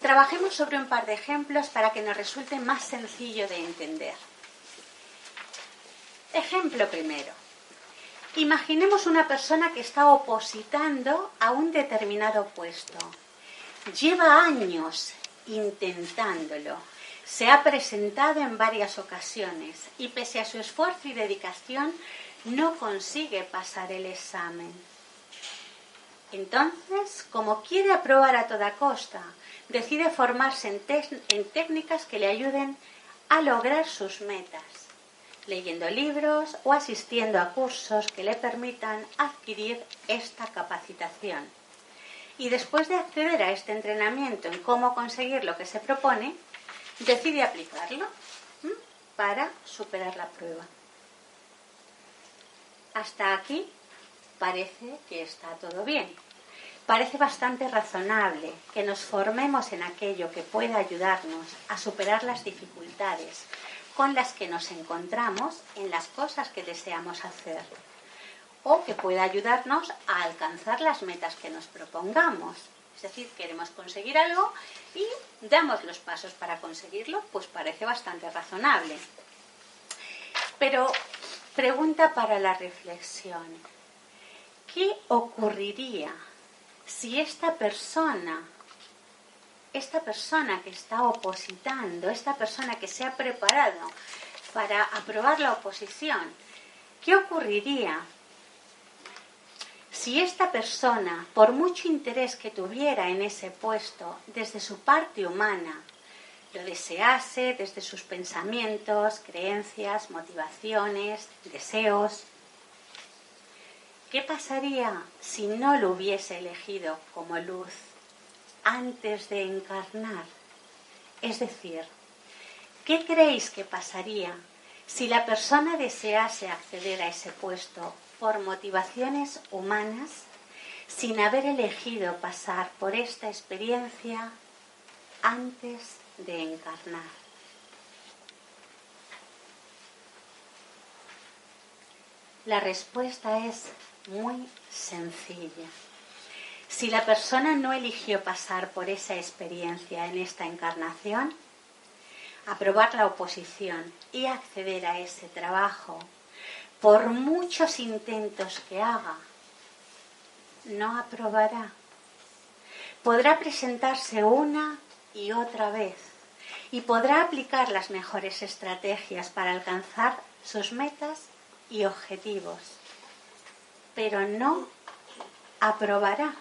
Trabajemos sobre un par de ejemplos para que nos resulte más sencillo de entender. Ejemplo primero. Imaginemos una persona que está opositando a un determinado puesto. Lleva años intentándolo. Se ha presentado en varias ocasiones y pese a su esfuerzo y dedicación no consigue pasar el examen. Entonces, como quiere aprobar a toda costa, decide formarse en, técnicas que le ayuden a lograr sus metas leyendo libros o asistiendo a cursos que le permitan adquirir esta capacitación. Y después de acceder a este entrenamiento en cómo conseguir lo que se propone, decide aplicarlo para superar la prueba. Hasta aquí parece que está todo bien. Parece bastante razonable que nos formemos en aquello que pueda ayudarnos a superar las dificultades, con las que nos encontramos en las cosas que deseamos hacer o que pueda ayudarnos a alcanzar las metas que nos propongamos. Es decir, queremos conseguir algo y damos los pasos para conseguirlo, pues parece bastante razonable. Pero pregunta para la reflexión. ¿Qué ocurriría si esta persona esta persona que está opositando, esta persona que se ha preparado para aprobar la oposición, ¿qué ocurriría si esta persona, por mucho interés que tuviera en ese puesto, desde su parte humana, lo desease desde sus pensamientos, creencias, motivaciones, deseos, ¿qué pasaría si no lo hubiese elegido como luz? antes de encarnar. Es decir, ¿qué creéis que pasaría si la persona desease acceder a ese puesto por motivaciones humanas sin haber elegido pasar por esta experiencia antes de encarnar? La respuesta es muy sencilla. Si la persona no eligió pasar por esa experiencia en esta encarnación, aprobar la oposición y acceder a ese trabajo, por muchos intentos que haga, no aprobará. Podrá presentarse una y otra vez y podrá aplicar las mejores estrategias para alcanzar sus metas y objetivos, pero no aprobará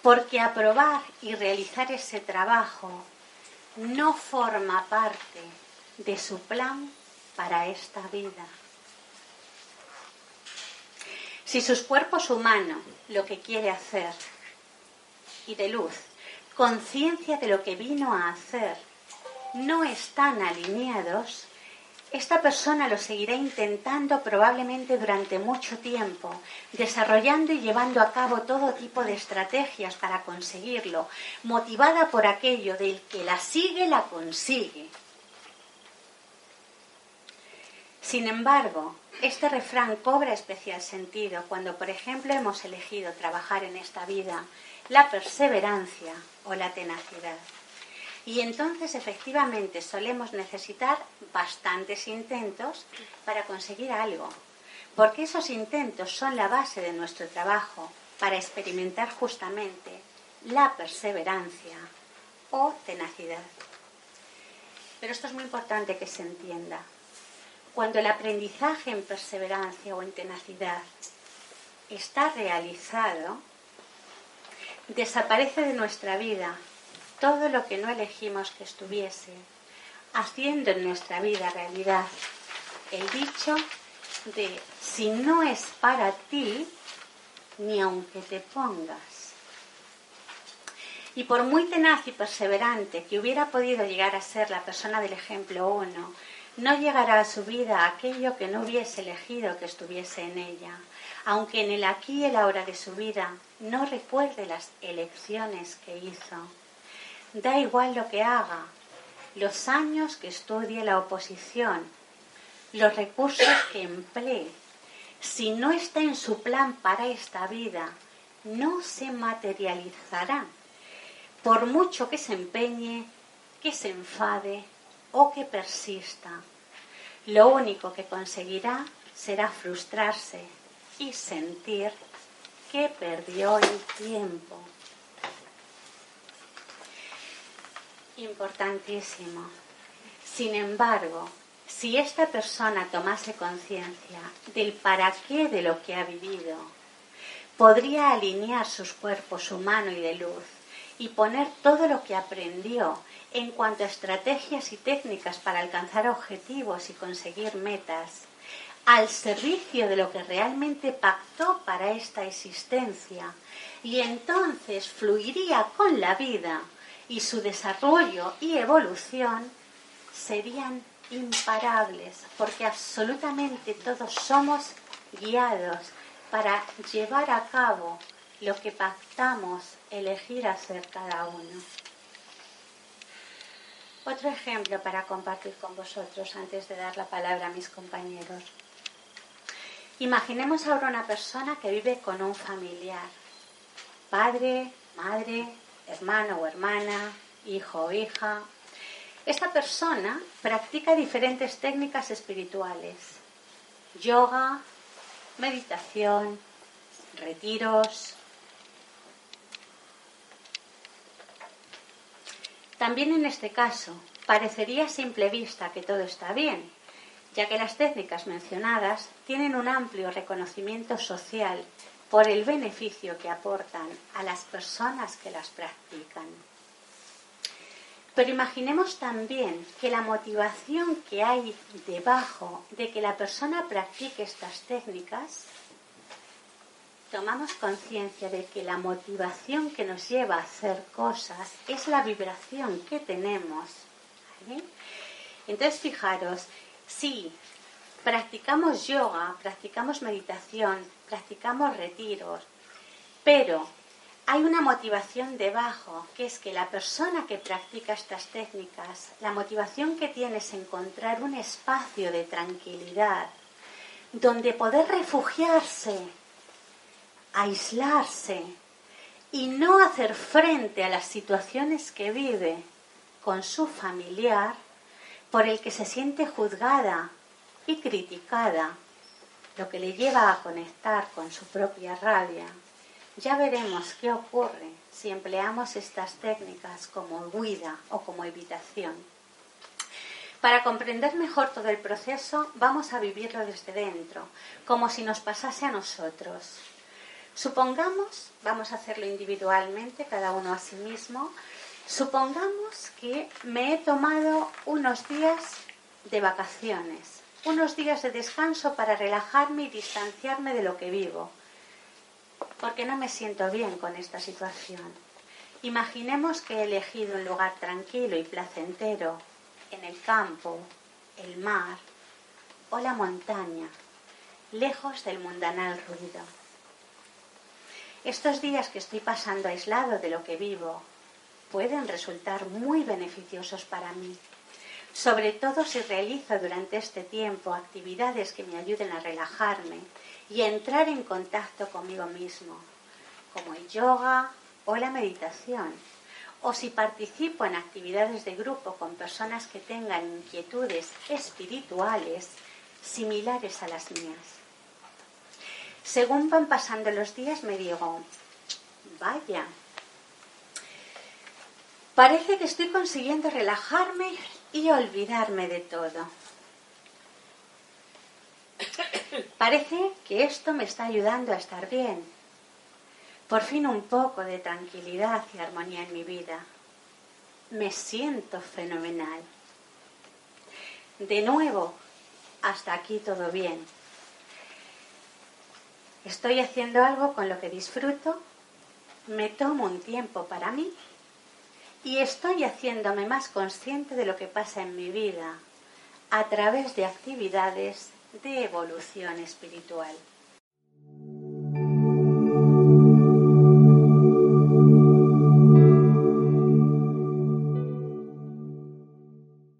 porque aprobar y realizar ese trabajo no forma parte de su plan para esta vida. Si sus cuerpos humanos lo que quiere hacer y de luz, conciencia de lo que vino a hacer, no están alineados, esta persona lo seguirá intentando probablemente durante mucho tiempo, desarrollando y llevando a cabo todo tipo de estrategias para conseguirlo, motivada por aquello del que la sigue, la consigue. Sin embargo, este refrán cobra especial sentido cuando, por ejemplo, hemos elegido trabajar en esta vida la perseverancia o la tenacidad. Y entonces efectivamente solemos necesitar bastantes intentos para conseguir algo, porque esos intentos son la base de nuestro trabajo para experimentar justamente la perseverancia o tenacidad. Pero esto es muy importante que se entienda. Cuando el aprendizaje en perseverancia o en tenacidad está realizado, desaparece de nuestra vida todo lo que no elegimos que estuviese, haciendo en nuestra vida realidad el dicho de si no es para ti, ni aunque te pongas. Y por muy tenaz y perseverante que hubiera podido llegar a ser la persona del ejemplo uno, no llegará a su vida aquello que no hubiese elegido que estuviese en ella, aunque en el aquí y el ahora de su vida no recuerde las elecciones que hizo. Da igual lo que haga, los años que estudie la oposición, los recursos que emplee, si no está en su plan para esta vida, no se materializará, por mucho que se empeñe, que se enfade o que persista. Lo único que conseguirá será frustrarse y sentir que perdió el tiempo. Importantísimo. Sin embargo, si esta persona tomase conciencia del para qué de lo que ha vivido, podría alinear sus cuerpos humano y de luz y poner todo lo que aprendió en cuanto a estrategias y técnicas para alcanzar objetivos y conseguir metas al servicio de lo que realmente pactó para esta existencia. Y entonces fluiría con la vida y su desarrollo y evolución serían imparables porque absolutamente todos somos guiados para llevar a cabo lo que pactamos elegir hacer cada uno. Otro ejemplo para compartir con vosotros antes de dar la palabra a mis compañeros. Imaginemos ahora una persona que vive con un familiar, padre, madre, hermano o hermana, hijo o hija. Esta persona practica diferentes técnicas espirituales, yoga, meditación, retiros. También en este caso parecería a simple vista que todo está bien, ya que las técnicas mencionadas tienen un amplio reconocimiento social por el beneficio que aportan a las personas que las practican. Pero imaginemos también que la motivación que hay debajo de que la persona practique estas técnicas, tomamos conciencia de que la motivación que nos lleva a hacer cosas es la vibración que tenemos. Entonces, fijaros, si practicamos yoga, practicamos meditación, practicamos retiros, pero hay una motivación debajo, que es que la persona que practica estas técnicas, la motivación que tiene es encontrar un espacio de tranquilidad donde poder refugiarse, aislarse y no hacer frente a las situaciones que vive con su familiar por el que se siente juzgada y criticada, lo que le lleva a conectar con su propia rabia ya veremos qué ocurre si empleamos estas técnicas como huida o como evitación. Para comprender mejor todo el proceso, vamos a vivirlo desde dentro, como si nos pasase a nosotros. Supongamos, vamos a hacerlo individualmente, cada uno a sí mismo, supongamos que me he tomado unos días de vacaciones, unos días de descanso para relajarme y distanciarme de lo que vivo porque no me siento bien con esta situación. Imaginemos que he elegido un lugar tranquilo y placentero en el campo, el mar o la montaña, lejos del mundanal ruido. Estos días que estoy pasando aislado de lo que vivo pueden resultar muy beneficiosos para mí, sobre todo si realizo durante este tiempo actividades que me ayuden a relajarme y entrar en contacto conmigo mismo, como el yoga o la meditación, o si participo en actividades de grupo con personas que tengan inquietudes espirituales similares a las mías. Según van pasando los días me digo, vaya, parece que estoy consiguiendo relajarme y olvidarme de todo. Parece que esto me está ayudando a estar bien. Por fin un poco de tranquilidad y armonía en mi vida. Me siento fenomenal. De nuevo, hasta aquí todo bien. Estoy haciendo algo con lo que disfruto, me tomo un tiempo para mí y estoy haciéndome más consciente de lo que pasa en mi vida a través de actividades de evolución espiritual.